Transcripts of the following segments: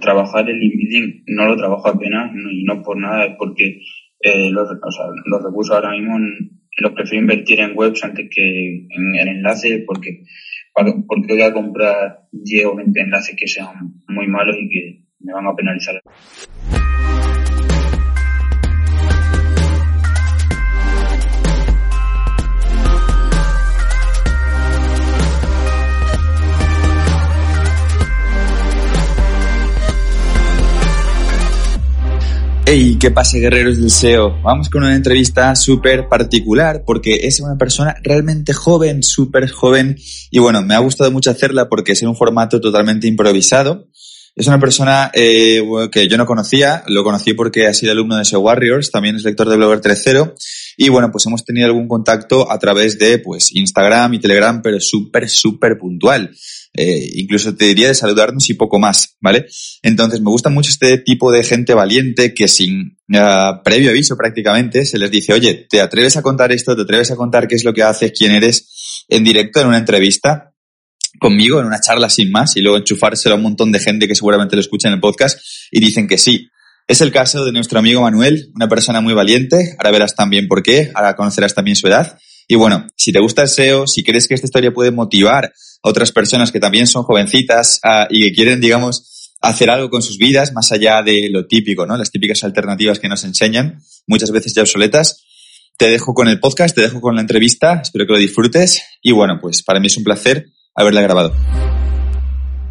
Trabajar en LinkedIn no lo trabajo apenas y no por nada, es porque eh, los recursos ahora mismo los prefiero invertir en webs antes que en, en enlaces porque porque voy a comprar 10 o 20 enlaces que sean muy malos y que me van a penalizar. ¿Qué pasa guerreros del SEO? Vamos con una entrevista súper particular porque es una persona realmente joven, súper joven y bueno, me ha gustado mucho hacerla porque es en un formato totalmente improvisado. Es una persona eh, que yo no conocía, lo conocí porque ha sido alumno de SEO Warriors, también es lector de Blogger 3.0 y bueno, pues hemos tenido algún contacto a través de pues Instagram y Telegram, pero súper, súper puntual. Eh, incluso te diría de saludarnos y poco más, ¿vale? Entonces me gusta mucho este tipo de gente valiente que sin uh, previo aviso prácticamente se les dice, oye, ¿te atreves a contar esto? ¿Te atreves a contar qué es lo que haces? ¿Quién eres? En directo, en una entrevista conmigo, en una charla sin más, y luego enchufárselo a un montón de gente que seguramente lo escucha en el podcast y dicen que sí. Es el caso de nuestro amigo Manuel, una persona muy valiente. Ahora verás también por qué, ahora conocerás también su edad. Y bueno, si te gusta el SEO, si crees que esta historia puede motivar otras personas que también son jovencitas uh, y que quieren, digamos, hacer algo con sus vidas, más allá de lo típico, ¿no? Las típicas alternativas que nos enseñan, muchas veces ya obsoletas. Te dejo con el podcast, te dejo con la entrevista, espero que lo disfrutes. Y bueno, pues para mí es un placer haberla grabado.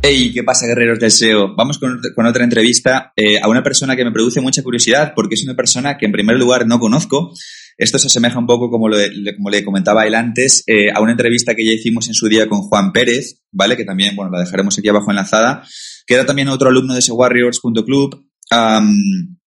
Hey, ¿qué pasa, guerreros del SEO? Vamos con, con otra entrevista eh, a una persona que me produce mucha curiosidad porque es una persona que en primer lugar no conozco. Esto se asemeja un poco, como, como le comentaba él antes, eh, a una entrevista que ya hicimos en su día con Juan Pérez, ¿vale? Que también, bueno, la dejaremos aquí abajo enlazada, que era también otro alumno de sewarriors.club. Um,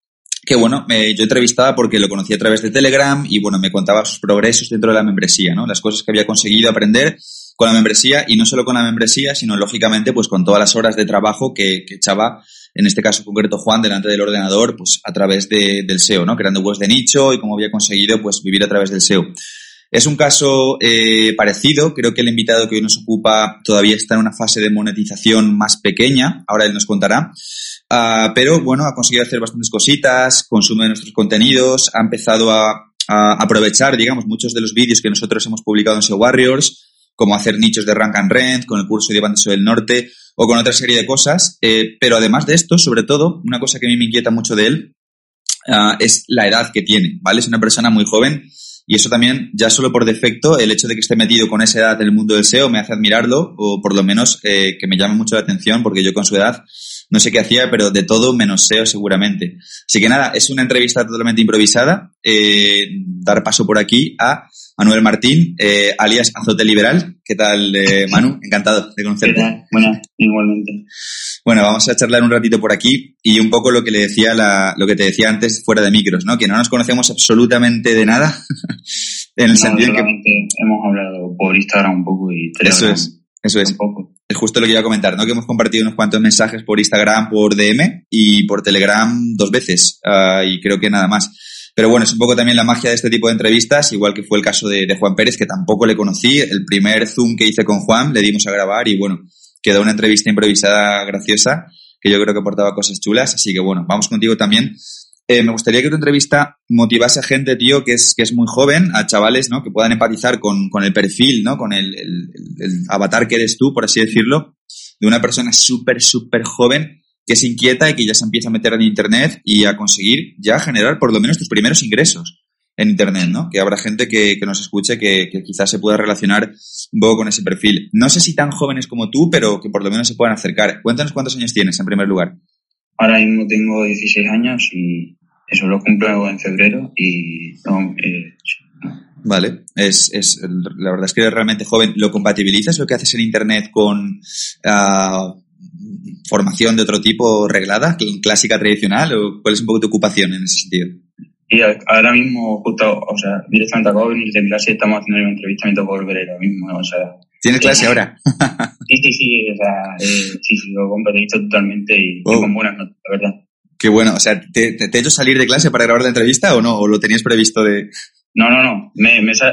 que bueno, yo entrevistaba porque lo conocí a través de Telegram y bueno, me contaba sus progresos dentro de la membresía, ¿no? Las cosas que había conseguido aprender con la membresía y no solo con la membresía, sino lógicamente pues con todas las horas de trabajo que, que echaba, en este caso concreto Juan, delante del ordenador, pues a través de, del SEO, ¿no? Creando webs de nicho y cómo había conseguido pues vivir a través del SEO. Es un caso eh, parecido, creo que el invitado que hoy nos ocupa todavía está en una fase de monetización más pequeña, ahora él nos contará, uh, pero bueno, ha conseguido hacer bastantes cositas, consume nuestros contenidos, ha empezado a, a aprovechar, digamos, muchos de los vídeos que nosotros hemos publicado en SEO Warriors, como hacer nichos de rank and rent, con el curso de Bandeso del Norte o con otra serie de cosas. Eh, pero además de esto, sobre todo, una cosa que a mí me inquieta mucho de él uh, es la edad que tiene, ¿vale? Es una persona muy joven y eso también, ya solo por defecto, el hecho de que esté metido con esa edad en el mundo del SEO me hace admirarlo o por lo menos eh, que me llame mucho la atención porque yo con su edad no sé qué hacía, pero de todo menos SEO seguramente. Así que nada, es una entrevista totalmente improvisada. Eh, dar paso por aquí a Manuel Martín, eh, alias Azote Liberal. ¿Qué tal, eh, Manu? Encantado de conocerte. Bueno, igualmente. Bueno, vamos a charlar un ratito por aquí y un poco lo que le decía la, lo que te decía antes fuera de micros, ¿no? Que no nos conocemos absolutamente de nada. en el no, sentido que hemos hablado por Instagram un poco y Telegram Eso es, eso es. Un poco. Es justo lo que iba a comentar, ¿no? Que hemos compartido unos cuantos mensajes por Instagram, por DM y por Telegram dos veces. Uh, y creo que nada más. Pero bueno, es un poco también la magia de este tipo de entrevistas, igual que fue el caso de, de, Juan Pérez, que tampoco le conocí. El primer Zoom que hice con Juan le dimos a grabar y bueno, quedó una entrevista improvisada graciosa, que yo creo que aportaba cosas chulas. Así que bueno, vamos contigo también. Eh, me gustaría que tu entrevista motivase a gente, tío, que es, que es muy joven, a chavales, ¿no? Que puedan empatizar con, con el perfil, ¿no? Con el, avatar que eres tú, por así decirlo, de una persona súper, súper joven que se inquieta y que ya se empieza a meter en Internet y a conseguir ya generar por lo menos tus primeros ingresos en Internet, ¿no? Que habrá gente que, que nos escuche que, que, quizás se pueda relacionar un poco con ese perfil. No sé si tan jóvenes como tú, pero que por lo menos se puedan acercar. Cuéntanos cuántos años tienes en primer lugar. Ahora mismo tengo 16 años y eso lo cumplo en febrero y no, eh, Vale, es, es, la verdad es que eres realmente joven. ¿Lo compatibilizas lo que haces en Internet con uh, formación de otro tipo reglada, clásica, tradicional, o cuál es un poco tu ocupación en ese sentido? Y ahora mismo, justo, o sea, directamente acabo de venir de clase, estamos haciendo una entrevista, me volver ahora mismo, o sea... ¿Tienes clase ahora? sí, sí, sí, o sea, eh, sí, sí, lo completé totalmente y, con buenas notas, la verdad. Qué bueno, o sea, ¿te, te, te, he hecho salir de clase para grabar la entrevista o no? ¿O lo tenías previsto de...? No, no, no. Me, me, o sea,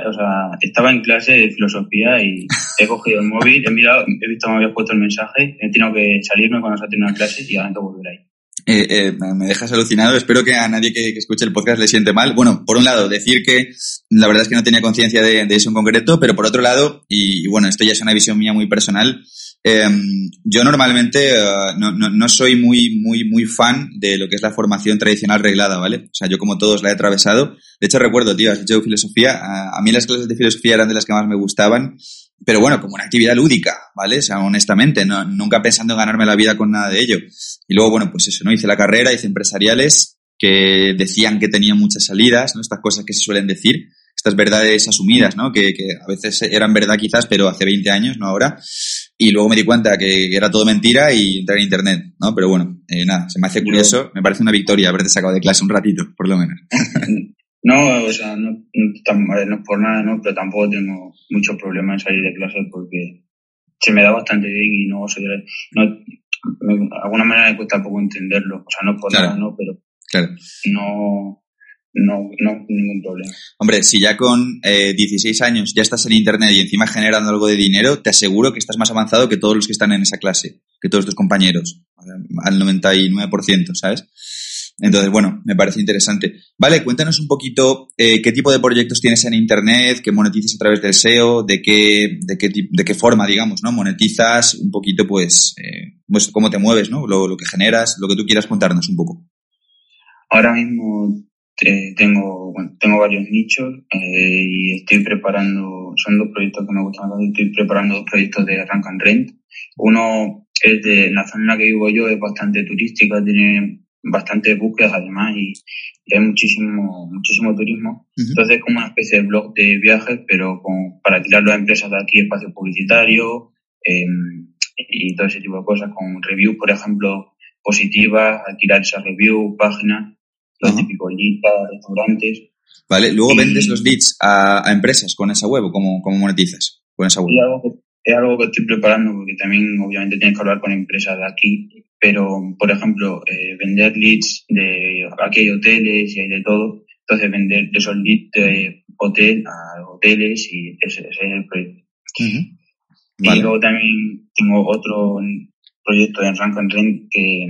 estaba en clase de filosofía y he cogido el móvil, he mirado, he visto que me habías puesto el mensaje, he tenido que salirme cuando se ha terminado la clase y ahora tengo que volver ahí. Eh, eh, me dejas alucinado. Espero que a nadie que, escuche el podcast le siente mal. Bueno, por un lado, decir que la verdad es que no tenía conciencia de, eso en concreto, pero por otro lado, y, bueno, esto ya es una visión mía muy personal, em, yo normalmente eh, no, no, no, soy muy, muy, muy fan de lo que es la formación tradicional reglada, ¿vale? O sea, yo como todos la he atravesado. De hecho, recuerdo, tío, has hecho filosofía. A, mí las clases de filosofía eran de las que más me gustaban pero bueno, como una actividad lúdica, ¿vale? O sea, honestamente, no, nunca pensando en ganarme la vida con nada de ello. Y luego, bueno, pues eso, ¿no? Hice la carrera, hice empresariales que decían que tenían muchas salidas, ¿no? Estas cosas que se suelen decir, estas verdades asumidas, ¿no? Que, que a veces eran verdad quizás, pero hace 20 años, no ahora. Y luego me di cuenta que, era todo mentira y entré en internet, ¿no? Pero bueno, eh, nada, se me hace curioso, me parece una victoria haberte sacado de clase un ratito, por lo menos. No, o sea, no, no, por nada, ¿no? Pero tampoco tengo mucho problema en salir de clase porque se me da bastante bien y no soy... No, de alguna manera me cuesta poco entenderlo. O sea, no por nada, ¿no? Pero claro. no, no, no ningún problema. Hombre, si ya con eh, 16 años ya estás en Internet y encima generando algo de dinero, te aseguro que estás más avanzado que todos los que están en esa clase, que todos tus compañeros, al 99%, ¿sabes? Entonces, bueno, me parece interesante. Vale, cuéntanos un poquito eh, qué tipo de proyectos tienes en Internet, qué monetizas a través del SEO, de qué, de qué, de qué forma, digamos, ¿no? Monetizas un poquito, pues, eh, pues cómo te mueves, ¿no? Lo, que generas, lo que tú quieras contarnos un poco. Ahora mismo tengo, bueno, tengo varios nichos eh, y estoy preparando, son dos proyectos que me gustan, estoy preparando dos proyectos de Rank and Rent. Uno es de la zona en la que vivo yo, es bastante turística, tiene bastantes búsquedas además y, hay muchísimo muchísimo turismo. Entonces es como una especie de blog de viajes, pero con, para alquilarlo a empresas de aquí, espacio publicitario em, y todo ese tipo de cosas, con reviews, por ejemplo, positivas, alquilar esas reviews, páginas, los típicos leads para restaurantes. Vale, luego vendes los leads a, empresas con esa web cómo, cómo monetizas con esa web. es algo que estoy preparando porque también obviamente tienes que hablar con empresas de aquí pero por ejemplo, eh, vender leads de aquí hay hoteles y hay de todo, entonces vender esos leads de hotel a hoteles y ese, es el proyecto. Y luego también tengo otro proyecto en Rank and Rent que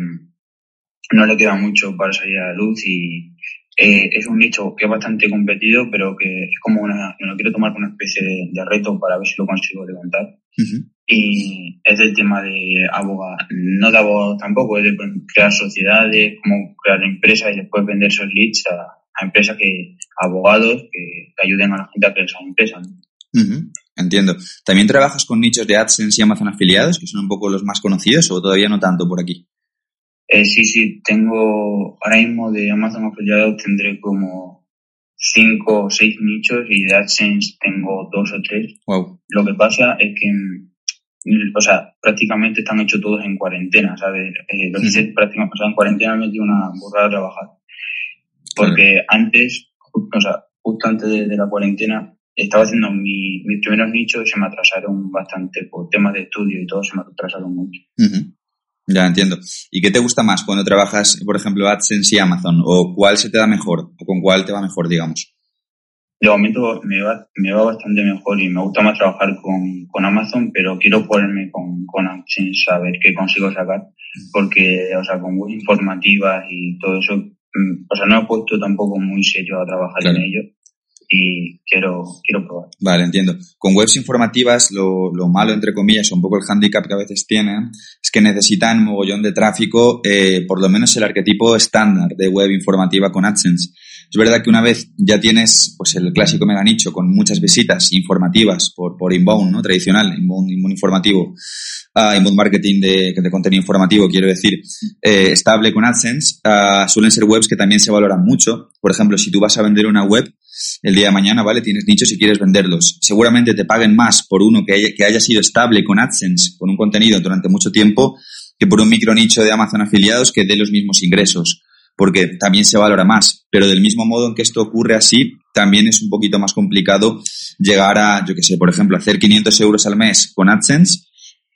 no le queda mucho para salir a la luz y eh, es un nicho que es bastante competido, pero que es como una, me lo quiero tomar como una especie de, reto para ver si lo consigo levantar. Y es el tema de abogados, no de abogados tampoco, es de crear sociedades, como crear empresas y después vender esos leads a, empresas que, abogados que, ayuden a la gente a crear esas empresas. Entiendo. ¿También trabajas con nichos de AdSense y Amazon afiliados, que son un poco los más conocidos, o todavía no tanto por aquí? Eh, sí, sí, tengo ahora mismo de Amazon afiliados tendré como cinco o seis nichos y de AdSense tengo dos o tres. Wow. Lo que pasa es que, o sea, prácticamente están hechos todos en cuarentena, ¿sabes? Eh, lo que hice prácticamente, o sea, en cuarentena me di una burrada de trabajar. Porque antes, o sea, justo antes de, la cuarentena, estaba haciendo mis primeros nichos y se me atrasaron bastante por temas de estudio y todo, se me atrasaron mucho. Ya entiendo. ¿Y qué te gusta más cuando trabajas, por ejemplo, AdSense y Amazon? ¿O cuál se te da mejor? ¿O con cuál te va mejor, digamos? De momento me va, me va bastante mejor y me gusta más trabajar con, con Amazon, pero quiero ponerme con, con AdSense a ver qué consigo sacar. Porque, o sea, con web informativas y todo eso, mm, o sea, no he puesto tampoco muy serio a trabajar en ello y quiero, quiero probar. Vale, entiendo. Con webs informativas, lo, lo, malo, entre comillas, o un poco el handicap que a veces tienen, es que necesitan mogollón de tráfico, eh, por lo menos el arquetipo estándar de web informativa con AdSense. Es verdad que una vez ya tienes pues el clásico mega nicho con muchas visitas informativas por, por inbound, ¿no? Tradicional, inbound, inbound informativo, uh, inbound marketing de, contenido informativo, quiero decir, eh, estable con AdSense, uh, suelen ser webs que también se valoran mucho. Por ejemplo, si tú vas a vender una web, el día de mañana, ¿vale? Tienes nichos y quieres venderlos. Seguramente te paguen más por uno que haya, que haya sido estable con AdSense, con un contenido durante mucho tiempo, que por un micro nicho de Amazon afiliados que dé los mismos ingresos, porque también se valora más. Pero del mismo modo en que esto ocurre así, también es un poquito más complicado llegar a, yo que sé, por ejemplo, hacer 500 euros al mes con AdSense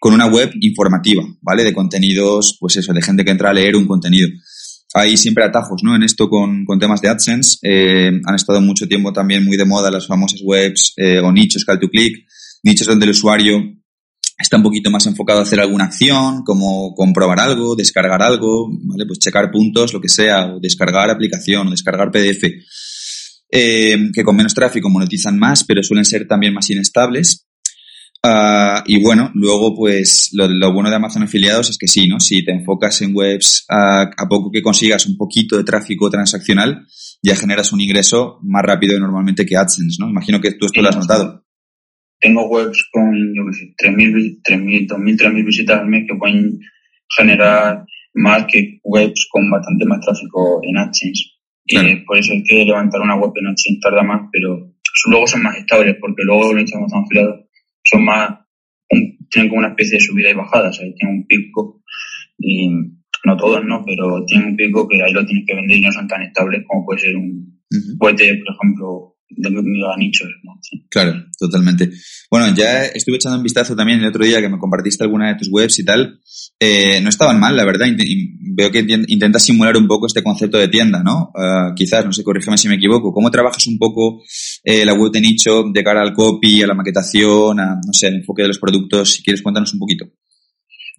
con una web informativa, ¿vale? De contenidos, pues eso, de gente que entra a leer un contenido. Hay siempre atajos, ¿no? En esto con, con temas de AdSense. Eh, han estado mucho tiempo también muy de moda las famosas webs eh, o nichos call to click, nichos donde el usuario está un poquito más enfocado a hacer alguna acción, como comprobar algo, descargar algo, ¿vale? Pues checar puntos, lo que sea, o descargar aplicación, o descargar PDF, eh, que con menos tráfico monetizan más, pero suelen ser también más inestables. Uh, y bueno, luego pues lo, lo, bueno de Amazon afiliados es que sí, ¿no? Si te enfocas en webs uh, a poco que consigas un poquito de tráfico transaccional, ya generas un ingreso más rápido normalmente que AdSense, ¿no? Imagino que tú esto lo has notado. Tengo webs con, yo qué sé, 3.000, 3.000, 2.000, 3.000 visitas al mes que pueden generar más que webs con bastante más tráfico en AdSense. Claro. Y por eso es que levantar una web en AdSense tarda más, pero luego son más estables porque luego lo echamos afiliados son más, tienen como una especie de subida y bajada, ¿sabes? Tienen un pico y no todos, ¿no? Pero tienen un pico que ahí lo tienes que vender y no son tan estables como puede ser un uh por ejemplo, nichos, ¿no? Sí. Claro, totalmente. Bueno, ya estuve echando un vistazo también el otro día que me compartiste alguna de tus webs y tal. Eh, no estaban mal, la verdad. Veo que intentas simular un poco este concepto de tienda, ¿no? Uh, quizás, no sé, corrígeme si me equivoco. ¿Cómo trabajas un poco eh, la web de nicho de cara al copy, a la maquetación, a, no sé, el enfoque de los productos? Si quieres, cuéntanos un poquito.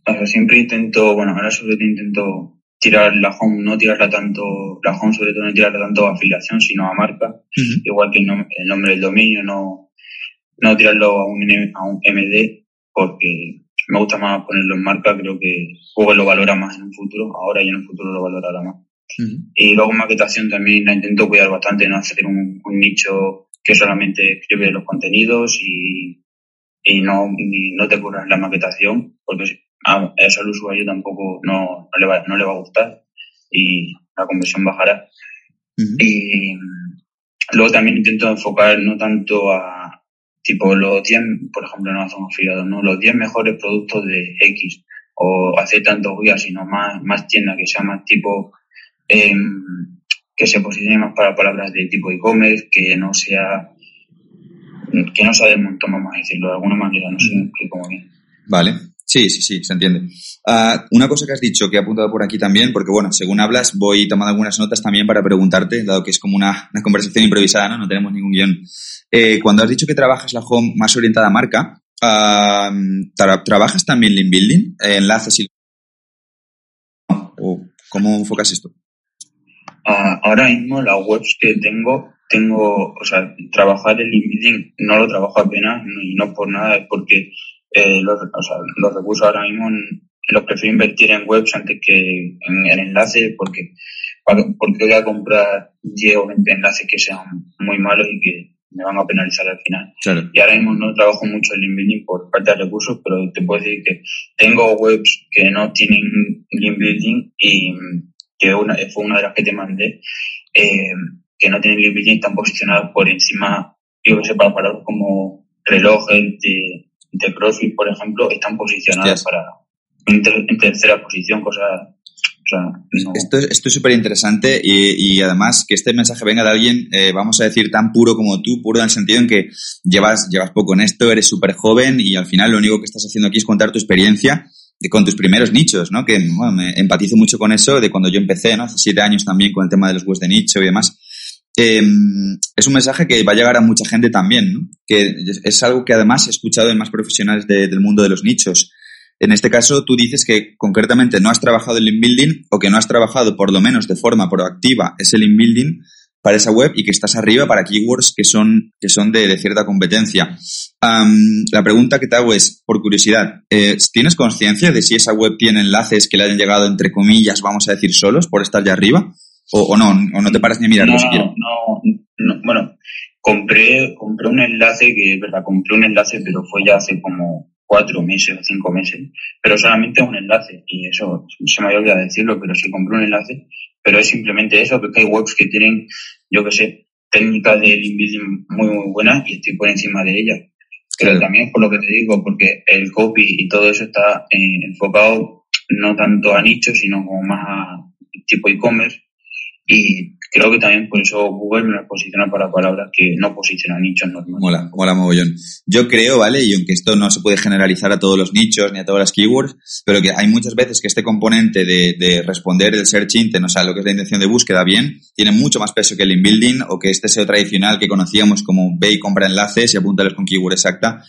O siempre intento, bueno, ahora sobre todo intento tirar la home, no tirarla tanto, la home sobre todo no tirarla tanto a afiliación, sino a marca. Uh-huh. Igual que el, nom el, nombre del dominio, no, no tirarlo a un, a un MD, porque me gusta más ponerlo en marca, creo que Google lo valora más en un futuro, ahora y en un futuro lo valorará más. Uh-huh. Y luego maquetación también la intento cuidar bastante, no hacer un, un nicho que solamente escribe los contenidos y, y no, y no te curas la maquetación, porque a eso al usuario tampoco no, no, le va, no le va a gustar y la conversión bajará. Y luego también intento enfocar no tanto a tipo los 10, por ejemplo, no hacemos afiliados, ¿no? Los 10 mejores productos de X o hacer tantos guías, sino más, más tiendas que sea más tipo, eh, que se posicione más para palabras de tipo e-commerce, que no sea, que no sea de montón, vamos a decirlo de alguna manera, no sé si me explico muy bien. Vale. Sí, sí, sí, se entiende. Uh, una cosa que has dicho, que he apuntado por aquí también, porque bueno, según hablas, voy tomando algunas notas también para preguntarte, dado que es como una, conversación improvisada, ¿no? No tenemos ningún guion. Eh, cuando has dicho que trabajas la home más orientada a marca, uh, tra ¿trabajas también link building, enlaces y... ¿O ¿Cómo enfocas esto? Uh, ahora mismo las webs que tengo, tengo, o sea, trabajar el link building no lo trabajo apenas y no por nada, es porque eh, los, o sea, los recursos ahora mismo los prefiero invertir en webs antes que en, en enlaces porque, porque voy a comprar 10 o 20 enlaces que sean muy malos y que me van a penalizar al final. Claro. Y ahora mismo no trabajo mucho en link building por falta de recursos, pero te puedo decir que tengo webs que no tienen link building y que una, fue una de las que te mandé, eh, que no tienen link building, están posicionadas por encima, yo que sé, para palabras como relojes de de CrossFit, por ejemplo, están posicionadas para en, ter en, tercera posición, cosa... O sea, no. Esto, esto es súper interesante y, y, además que este mensaje venga de alguien, eh, vamos a decir, tan puro como tú, puro en el sentido en que llevas, llevas poco en esto, eres súper joven y al final lo único que estás haciendo aquí es contar tu experiencia de, con tus primeros nichos, ¿no? Que bueno, me empatizo mucho con eso de cuando yo empecé, ¿no? Hace siete años también con el tema de los webs de nicho y demás. Eh, es un mensaje que va a llegar a mucha gente también, ¿no? que es algo que además he escuchado en más profesionales de, del mundo de los nichos. En este caso, tú dices que concretamente no has trabajado el link building o que no has trabajado por lo menos de forma proactiva ese link building para esa web y que estás arriba para keywords que son, que son de, cierta competencia. La pregunta que te hago es, por curiosidad, eh, ¿tienes conciencia de si esa web tiene enlaces que le hayan llegado entre comillas, vamos a decir, solos por estar ya arriba? O, o, no, o no te paras ni a mirarlo no, siquiera. No, no, bueno, compré, compré un enlace que es verdad, compré un enlace, pero fue ya hace como cuatro meses o cinco meses, pero solamente un enlace, y eso se me había olvidado decirlo, pero sí compré un enlace, pero es simplemente eso, porque hay webs que tienen, yo que sé, técnicas de link building muy, muy buenas y estoy por encima de ellas. Pero claro. también por lo que te digo, porque el copy y todo eso está eh, enfocado no tanto a nichos, sino como más a tipo e-commerce. Y creo que también por eso Google me posiciona para palabras que no posiciona nichos normales. Mola, mola mogollón. Yo creo, ¿vale? Y aunque esto no se puede generalizar a todos los nichos ni a todas las keywords, pero que hay muchas veces que este componente de, de responder el search intent, o sea, lo que es la intención de búsqueda bien, tiene mucho más peso que el inbuilding o que este SEO tradicional que conocíamos como ve y compra enlaces y apúntales con keyword exacta,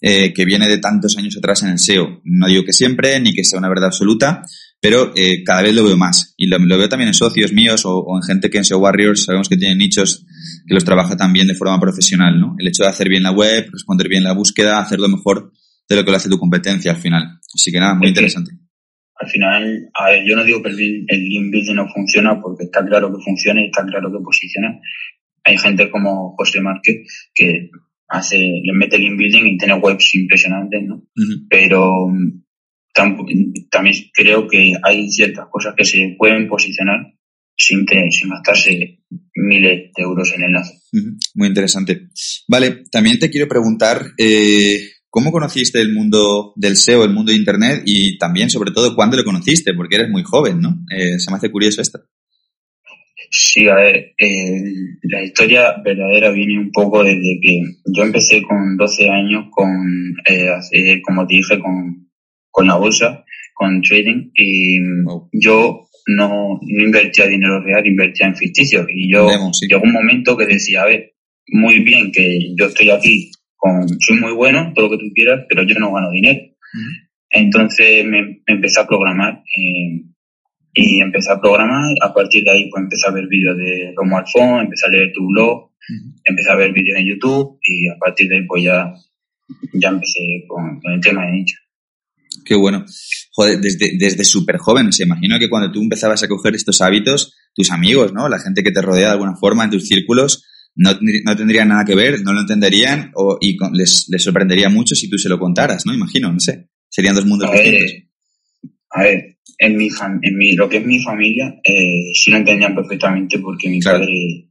eh, que viene de tantos años atrás en el SEO. No digo que siempre, ni que sea una verdad absoluta, pero eh, cada vez lo veo más. Y lo, veo también en socios míos o, en gente que en SEO Warriors sabemos que tienen nichos que los trabaja también de forma profesional, ¿no? El hecho de hacer bien la web, responder bien la búsqueda, hacerlo mejor de lo que lo hace tu competencia al final. Así que nada, muy interesante. Al final, a ver, yo no digo que el, el link building no funciona porque está claro que funciona y está claro que posiciona. Hay gente como José Márquez que hace, le mete el link building y tiene webs impresionantes, ¿no? Pero también creo que hay ciertas cosas que se pueden posicionar sin, sin gastarse miles de euros en enlace. Muy interesante. Vale, también te quiero preguntar, eh, ¿cómo conociste el mundo del SEO, el mundo de Internet y también, sobre todo, cuándo lo conociste? Porque eres muy joven, ¿no? Eh, se me hace curioso esto. Sí, a ver, eh, la historia verdadera viene un poco desde que yo empecé con 12 años con, eh, como te dije, con con la bolsa, con trading, y yo no, no, invertía dinero real, invertía en ficticios. Y yo llegó un momento que decía, a ver, muy bien que yo estoy aquí, con, soy muy bueno, todo lo que tú quieras, pero yo no gano dinero. Entonces me, empecé a programar. Eh, y empecé a programar, a partir de ahí pues empecé a ver vídeos de Romo Alfón, empecé a leer tu blog, empecé a ver vídeos en YouTube y a partir de ahí pues ya, ya empecé con, con el tema de nicho. Qué bueno. Joder, desde, desde súper joven. Se imagino que cuando tú empezabas a coger estos hábitos, tus amigos, ¿no? La gente que te rodea de alguna forma en tus círculos, no, no tendrían nada que ver, no lo entenderían o, y les, les, sorprendería mucho si tú se lo contaras, ¿no? Imagino, no sé. Serían dos mundos distintos. a ver, en mi, en mi, lo que es mi familia, eh, sí lo entendían perfectamente porque mi padre,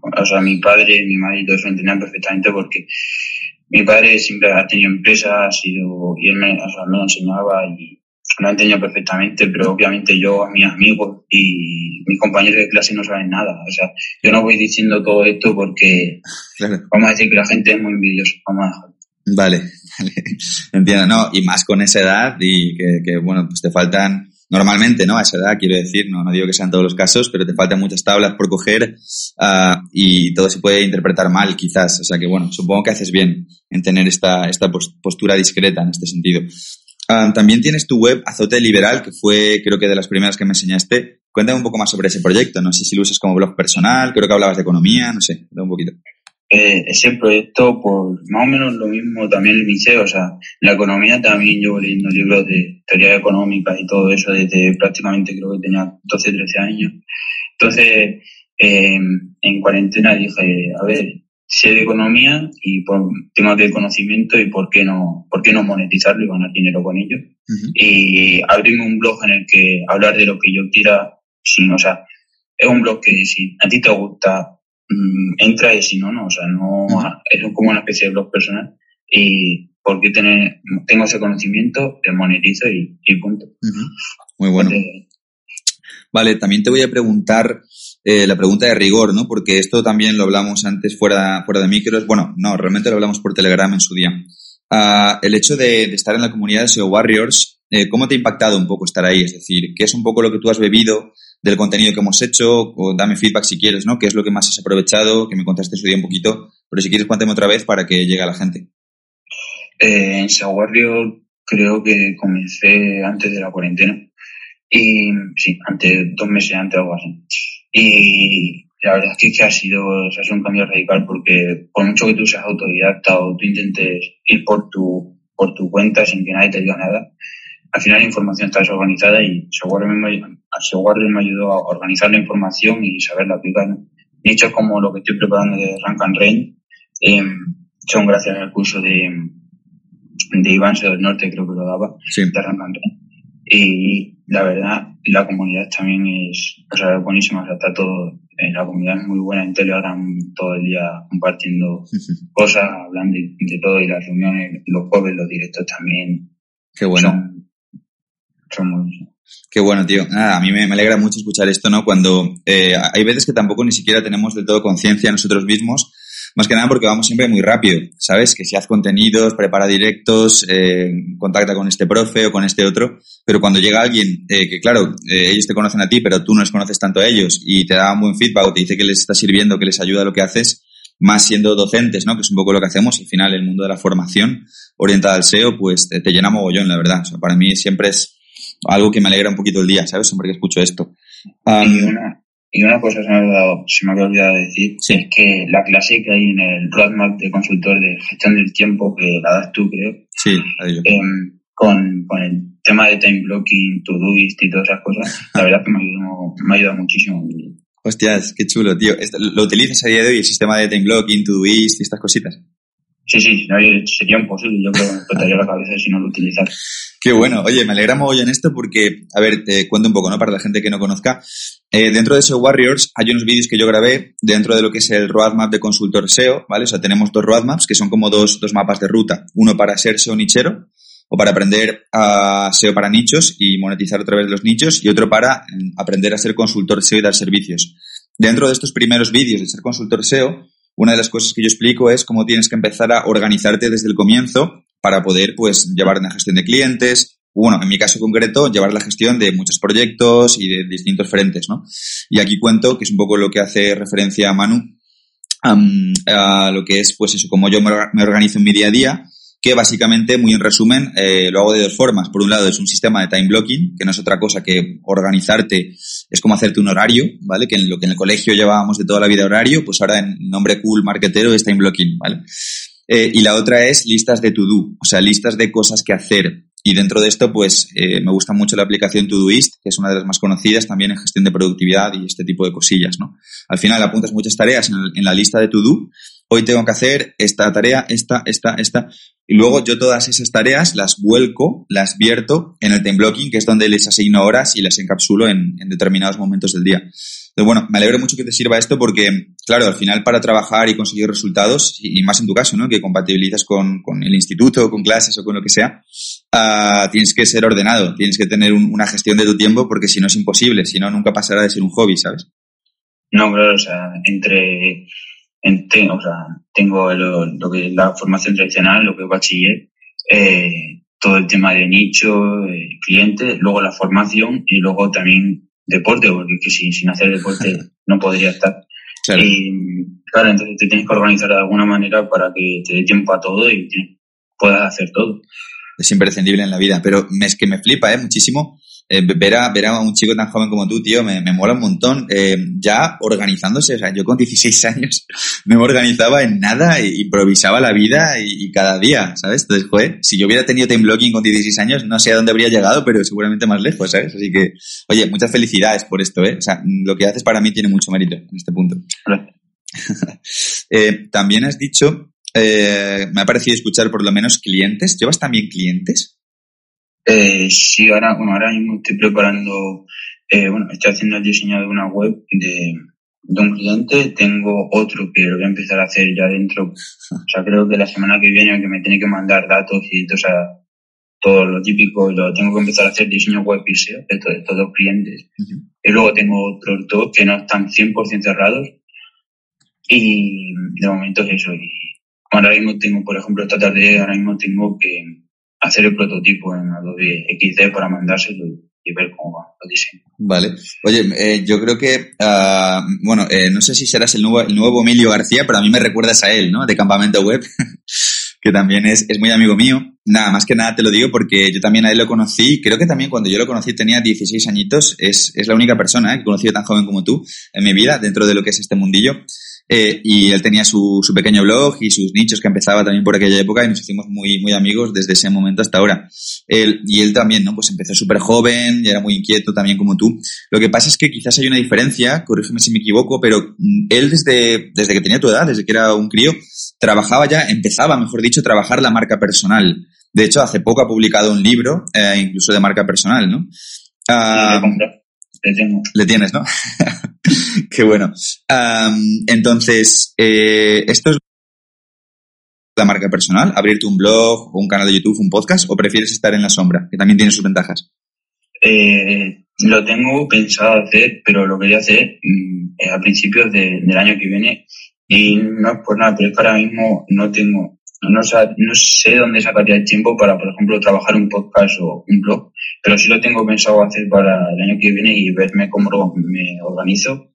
o sea, mi padre, mi madre y todo eso lo entendían perfectamente porque mi padre siempre ha tenido empresas, ha sido, y él me, o sea, me enseñaba y lo entendido perfectamente, pero obviamente yo a mis amigos y mis compañeros de clase no saben nada. O sea, yo no voy diciendo todo esto porque vamos a decir que la gente es muy envidiosa. Vamos a. Vale, vale, entiendo, no, y más con esa edad y que, que bueno, pues te faltan normalmente, ¿no? A esa edad, quiero decir, no, no digo que sean todos los casos, pero te faltan muchas tablas por coger uh, y todo se puede interpretar mal, quizás. O sea que, bueno, supongo que haces bien en tener esta, esta postura discreta en este sentido. Uh, también tienes tu web Azote Liberal, que fue, creo que de las primeras que me enseñaste. Cuéntame un poco más sobre ese proyecto. No sé si lo usas como blog personal, creo que hablabas de economía, no sé, da un poquito eh, ese proyecto, por más o menos lo mismo también el inicié, o sea, la economía también llevo leyendo libros de teoría económica y todo eso desde prácticamente creo que tenía 12, 13 años. Entonces, eh, en cuarentena dije, a ver, sé de economía y por temas de conocimiento y por qué no, por qué no monetizarlo y ganar dinero con ello. Y abrirme un blog en el que hablar de lo que yo quiera, sin, o sea, es un blog que si a ti te gusta Mm, entra y si no, no, o sea, no, es como una especie de blog personal y porque tener, tengo ese conocimiento, te monetizo y, punto. Muy bueno. vale, también te voy a preguntar eh, la pregunta de rigor, ¿no? Porque esto también lo hablamos antes fuera, fuera de micros. Bueno, no, realmente lo hablamos por Telegram en su día. Uh, el hecho de, de, estar en la comunidad de SEO Warriors, eh, ¿cómo te ha impactado un poco estar ahí? Es decir, ¿qué es un poco lo que tú has bebido del contenido que hemos hecho, o dame feedback si quieres, ¿no? ¿Qué es lo que más has aprovechado? Que me contaste su día un poquito, pero si quieres cuéntame otra vez para que llegue a la gente. Eh, en Saguardio creo que comencé antes de la cuarentena. Y sí, antes, dos meses antes o algo así. Y la verdad es que ha sido, ha sido un cambio radical porque por mucho que tú seas autodidacta o tú intentes ir por tu, por tu cuenta sin que nadie te diga nada, al final la información está desorganizada y Software me, ayudó a organizar la información y saberla aplicar. Nichos como lo que estoy preparando de Rank and Rain eh, son gracias al curso de, de Iván del Norte, creo que lo daba, de Rank and Rain. Y la verdad, la comunidad también es, o sea, buenísima, o sea, está todo, eh, la comunidad es muy buena en Telegram, todo el día compartiendo cosas, hablando de, todo y las reuniones, los jueves, los directos también. Qué bueno. Qué bueno, tío. A mí me, alegra mucho escuchar esto, ¿no? Cuando eh, hay veces que tampoco ni siquiera tenemos del todo conciencia nosotros mismos, más que nada porque vamos siempre muy rápido, ¿sabes? Que si haz contenidos, prepara directos, eh, contacta con este profe o con este otro, pero cuando llega alguien eh, que, claro, eh, ellos te conocen a ti, pero tú no les conoces tanto a ellos y te da un buen feedback o te dice que les está sirviendo, que les ayuda lo que haces, más siendo docentes, ¿no? Que es un poco lo que hacemos, al final el mundo de la formación orientada al SEO, pues te, llena mogollón, la verdad. Para mí siempre es algo que me alegra un poquito el día, ¿sabes? Siempre que escucho esto. y, una, y una cosa se me, ha se me había olvidado decir, es que la clase que hay en el roadmap de consultor de gestión del tiempo, que la das tú, creo, sí, eh, con, con el tema de time blocking, Todoist y todas esas cosas, la verdad que me ha ayudado, me ha ayudado muchísimo. Hostias, qué chulo, tío. ¿Lo utilizas a día de hoy, el sistema de time blocking, Todoist y estas cositas? Sí, sí, sería imposible, yo creo que me explotaría la cabeza si no lo utilizara. Qué bueno. Oye, me alegra hoy en esto porque, a ver, te cuento un poco, ¿no? Para la gente que no conozca. Eh, dentro de SEO Warriors hay unos vídeos que yo grabé dentro de lo que es el roadmap de consultor SEO, ¿vale? O sea, tenemos dos roadmaps que son como dos, dos mapas de ruta. Uno para ser SEO nichero o para aprender a SEO para nichos y monetizar a través de los nichos y otro para mm, aprender a ser consultor SEO y dar servicios. Dentro de estos primeros vídeos de ser consultor SEO, una de las cosas que yo explico es cómo tienes que empezar a organizarte desde el comienzo para poder, pues, llevar una gestión de clientes, bueno, en mi caso concreto, llevar la gestión de muchos proyectos y de distintos frentes, ¿no? Y aquí cuento, que es un poco lo que hace referencia a Manu, a lo que es, pues eso, como yo me organizo en mi día a día, que básicamente, muy en resumen, eh, lo hago de dos formas. Por un lado, es un sistema de time blocking, que no es otra cosa que organizarte, es como hacerte un horario, ¿vale? Que en lo que en el colegio llevábamos de toda la vida horario, pues ahora en nombre cool marketero es time blocking, ¿vale? Eh, y la otra es listas de to-do, o sea, listas de cosas que hacer. Y dentro de esto, pues eh, me gusta mucho la aplicación Todoist, que es una de las más conocidas también en gestión de productividad y este tipo de cosillas, ¿no? Al final apuntas muchas tareas en, en la lista de to-do hoy tengo que hacer esta tarea, esta, esta, esta. Y luego yo todas esas tareas las vuelco, las vierto en el time blocking, que es donde les asigno horas y las encapsulo en, determinados momentos del día. Entonces, bueno, me alegro mucho que te sirva esto porque, claro, al final para trabajar y conseguir resultados, y más en tu caso, ¿no? Que compatibilizas con, el instituto, con clases o con lo que sea, uh, tienes que ser ordenado, tienes que tener una gestión de tu tiempo porque si no es imposible, si no nunca pasará de ser un hobby, ¿sabes? No, claro, o sea, entre tengo, o sea, tengo lo, que es la formación tradicional, lo que es bachiller, eh, todo el tema de nicho, eh, cliente, luego la formación y luego también deporte, porque que si, sin hacer deporte no podría estar. Y claro, entonces te tienes que organizar de alguna manera para que te dé tiempo a todo y puedas hacer todo. Es imprescindible en la vida, pero es que me flipa, ¿eh? Muchísimo eh, ver, a, ver, a, un chico tan joven como tú, tío, me, me mola un montón. Eh, ya organizándose, o sea, yo con 16 años no me organizaba en nada, e improvisaba la vida y, cada día, ¿sabes? Entonces, joder, si yo hubiera tenido time blocking con 16 años, no sé a dónde habría llegado, pero seguramente más lejos, ¿sabes? Así que, oye, muchas felicidades por esto, ¿eh? O sea, lo que haces para mí tiene mucho mérito en este punto. eh, también has dicho, eh, me ha parecido escuchar por lo menos clientes. ¿Llevas también clientes? Eh, sí, ahora, bueno, ahora mismo estoy preparando, eh, bueno, estoy haciendo el diseño de una web de, de un cliente, tengo otro que lo voy a empezar a hacer ya dentro, o sea, creo que la semana que viene que me tiene que mandar datos y o sea, todo lo típico, lo tengo que empezar a hacer diseño web y SEO de, estos dos clientes. Y luego tengo otros dos que no están 100% cerrados y de momento es eso. Y ahora mismo tengo, por ejemplo, esta tarde, ahora mismo tengo que hacer el prototipo en Adobe XD para mandárselo y ver cómo va el diseño. Vale. Oye, eh, yo creo que, uh, bueno, eh, no sé si serás el nuevo, el nuevo Emilio García, pero a mí me recuerdas a él, ¿no? De Campamento Web, que también es, es muy amigo mío. Nada, más que nada te lo digo porque yo también a él lo conocí, creo que también cuando yo lo conocí tenía 16 añitos, es, es la única persona ¿eh? que he conocido tan joven como tú en mi vida dentro de lo que es este mundillo. Eh, y él tenía su, su, pequeño blog y sus nichos que empezaba también por aquella época y nos hicimos muy, muy amigos desde ese momento hasta ahora. Él, y él también, ¿no? Pues empezó súper joven y era muy inquieto también como tú. Lo que pasa es que quizás hay una diferencia, corrígeme si me equivoco, pero mm, él desde, desde que tenía tu edad, desde que era un crío, trabajaba ya, empezaba, mejor dicho, a trabajar la marca personal. De hecho, hace poco ha publicado un libro, eh, incluso de marca personal, ¿no? Ah, le, tengo. le tienes, ¿no? Qué bueno. entonces, eh, ¿esto es la marca personal? ¿Abrirte un blog, un canal de YouTube, un podcast? ¿O prefieres estar en la sombra, que también tiene sus ventajas? Eh, lo tengo pensado hacer, pero lo quería hacer mm, a principios del año que viene y no es por nada, pero es que ahora mismo no tengo, no, no sé dónde sacaría el tiempo para, por ejemplo, trabajar un podcast o un blog, pero sí lo tengo pensado hacer para el año que viene y verme cómo me organizo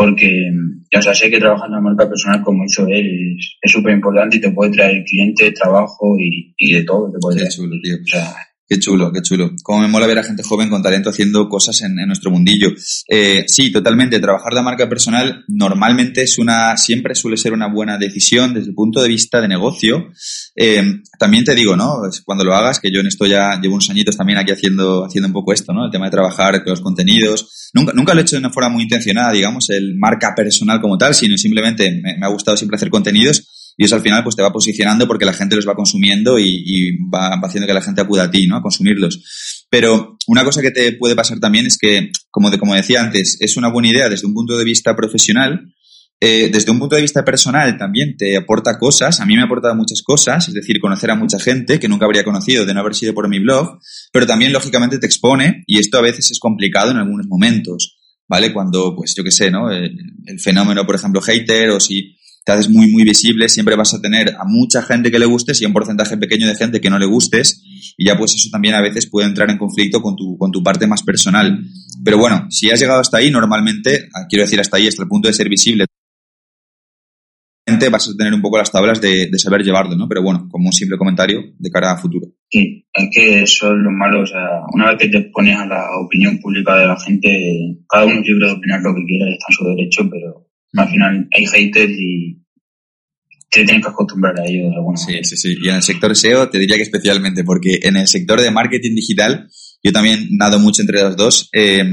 porque, o sea, sé que trabajar en la marca personal como hizo él es súper importante y te puede traer cliente, trabajo y, y de todo. Te puede chulo, tío. O sea, Qué chulo, qué chulo. Como me mola ver a gente joven con talento haciendo cosas en, nuestro mundillo. Eh, sí, totalmente. Trabajar la marca personal normalmente es una, siempre suele ser una buena decisión desde el punto de vista de negocio. Eh, también te digo, ¿no? Cuando lo hagas, que yo en esto ya llevo unos añitos también aquí haciendo, haciendo un poco esto, ¿no? El tema de trabajar con los contenidos. Nunca, nunca lo he hecho de una forma muy intencionada, digamos, el marca personal como tal, sino simplemente me, me ha gustado siempre hacer contenidos y eso al final pues te va posicionando porque la gente los va consumiendo y, va, haciendo que la gente acuda a ti, ¿no? A consumirlos. Pero una cosa que te puede pasar también es que, como, de, como decía antes, es una buena idea desde un punto de vista profesional, eh, desde un punto de vista personal también te aporta cosas, a mí me ha aportado muchas cosas, es decir, conocer a mucha gente que nunca habría conocido de no haber sido por mi blog, pero también lógicamente te expone y esto a veces es complicado en algunos momentos, ¿vale? Cuando, pues yo qué sé, ¿no? El, el, fenómeno, por ejemplo, hater o si haces muy, muy visible, siempre vas a tener a mucha gente que le gustes y un porcentaje pequeño de gente que no le gustes y ya pues eso también a veces puede entrar en conflicto con tu, con tu parte más personal. Pero bueno, si has llegado hasta ahí, normalmente, ah, quiero decir hasta ahí, hasta el punto de ser visible, vas a tener un poco las tablas de, de, saber llevarlo, ¿no? Pero bueno, como un simple comentario de cara a futuro. Sí, es que eso es lo malo, o sea, una vez que te pones a la opinión pública de la gente, cada uno es libre de opinar lo que quiera está en su derecho, pero al final hay haters y te tienes que acostumbrar a ello de Sí, sí, sí. Y en el sector SEO te diría que especialmente, porque en el sector de marketing digital, yo también nado mucho entre los dos. Eh,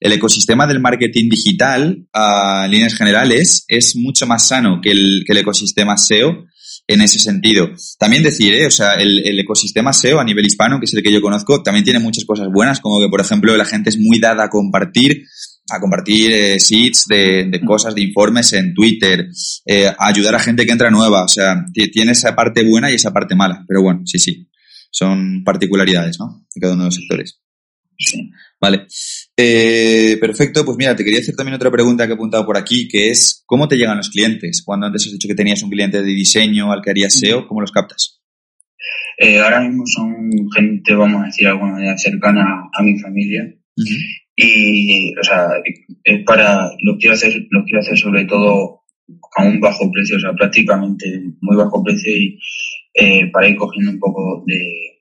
el ecosistema del marketing digital, a líneas generales, es mucho más sano que el, que el ecosistema SEO en ese sentido. También decir, ¿eh? o sea, el, el, ecosistema SEO a nivel hispano, que es el que yo conozco, también tiene muchas cosas buenas, como que, por ejemplo, la gente es muy dada a compartir a compartir eh, sheets de, cosas, de informes en Twitter, eh, a ayudar a gente que entra nueva. O sea, tiene esa parte buena y esa parte mala. Pero bueno, sí, sí. Son particularidades, ¿no? De cada uno de los sectores. Sí. Vale. Eh, perfecto. Pues mira, te quería hacer también otra pregunta que he apuntado por aquí, que es, ¿cómo te llegan los clientes? Cuando antes has dicho que tenías un cliente de diseño al que harías SEO, ¿cómo los captas? ahora mismo son gente, vamos a decir, alguna manera cercana a mi familia y o sea es para lo quiero hacer lo quiero hacer sobre todo a un bajo precio o sea prácticamente muy bajo precio y eh, para ir cogiendo un poco de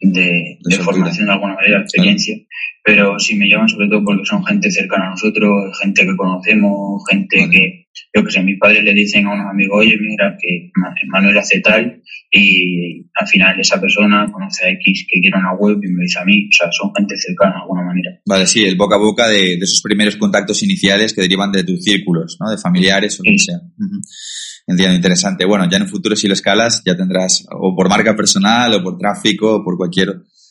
de, de, formación de alguna manera, experiencia, pero si me llaman sobre todo porque son gente cercana a nosotros, gente que conocemos, gente que, yo que sé, mis padres le dicen a unos amigos, oye, mira, que Manuel hace tal, y al final esa persona conoce a X que quiere una web y me dice a mí, o sea, son gente cercana de alguna manera. Vale, sí, el boca a boca de, esos primeros contactos iniciales que derivan de tus círculos, ¿no? De familiares o lo que sea. Entiendo, interesante. Bueno, ya en un futuro si lo escalas ya tendrás o por marca personal o por tráfico o por cualquier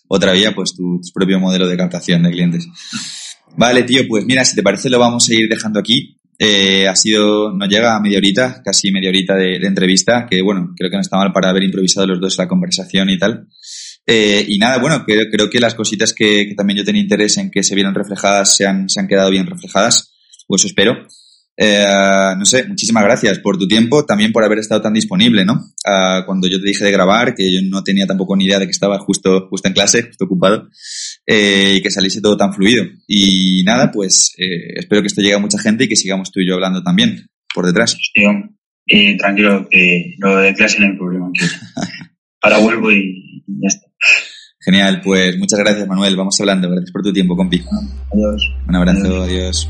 otra vía, pues tu, propio modelo de captación de clientes. Vale, tío, pues mira, si te parece lo vamos a ir dejando aquí. Eh, ha sido, no llega a media horita, casi media horita de, entrevista, que bueno, creo que no está mal para haber improvisado los dos la conversación y tal. Eh, y nada, bueno, creo, creo que las cositas que, que, también yo tenía interés en que se vieran reflejadas se han, se han quedado bien reflejadas, pues eso espero. Eh, no sé, muchísimas gracias por tu tiempo, también por haber estado tan disponible, ¿no? Uh, cuando yo te dije de grabar, que yo no tenía tampoco ni idea de que estaba justo, justo en clase, justo ocupado, eh, y que saliese todo tan fluido. Y nada, pues eh, espero que esto llegue a mucha gente y que sigamos tú y yo hablando también por detrás. Sí, y tranquilo, que lo de clase no hay problema. Ahora vuelvo y ya está. Genial, pues muchas gracias Manuel, vamos hablando, gracias por tu tiempo, compi. Adiós. Un abrazo, adiós.